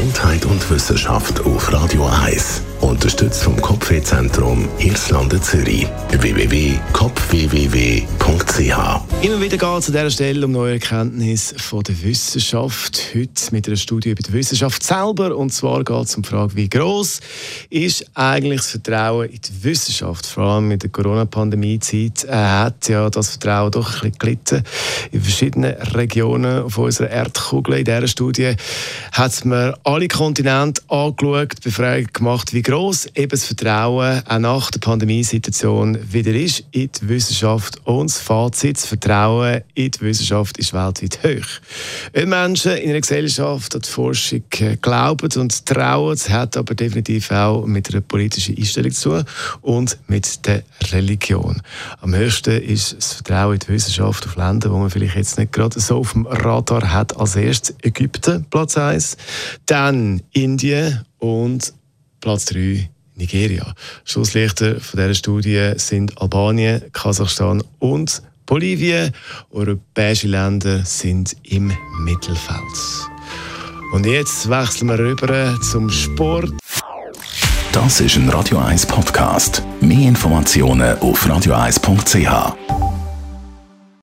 Gesundheit und Wissenschaft auf Radio 1. Unterstützt vom Kopfwehzentrum Irlande Zürich. www.kopfwww.ch Immer wieder geht es an dieser Stelle um neue Erkenntnisse von der Wissenschaft. Heute mit einer Studie über die Wissenschaft selber. Und zwar geht es um die Frage, wie groß ist eigentlich das Vertrauen in die Wissenschaft? Vor allem mit der Corona-Pandemie-Zeit äh, hat ja das Vertrauen doch ein bisschen gelitten. In verschiedenen Regionen auf unserer Erdkugel. In dieser Studie hat man alle Kontinente angeschaut, Befragung gemacht, wie groß eben das Vertrauen auch nach der Pandemiesituation wieder ist in die Wissenschaft. Und das Fazit, das Vertrauen in die Wissenschaft ist weltweit hoch. Wenn Menschen in einer Gesellschaft an die Forschung äh, glauben und trauen, das hat aber definitiv auch mit einer politischen Einstellung zu tun und mit der Religion. Am höchsten ist das Vertrauen in die Wissenschaft auf Länder, wo man vielleicht jetzt nicht gerade so auf dem Radar hat. Als erstes Ägypten, Platz 1, dann Indien und Platz 3 Nigeria. Schlusslichter von dieser Studie sind Albanien, Kasachstan und Bolivien. Europäische Länder sind im Mittelfeld. Und jetzt wechseln wir rüber zum Sport. Das ist ein Radio 1 Podcast. Mehr Informationen auf radio1.ch.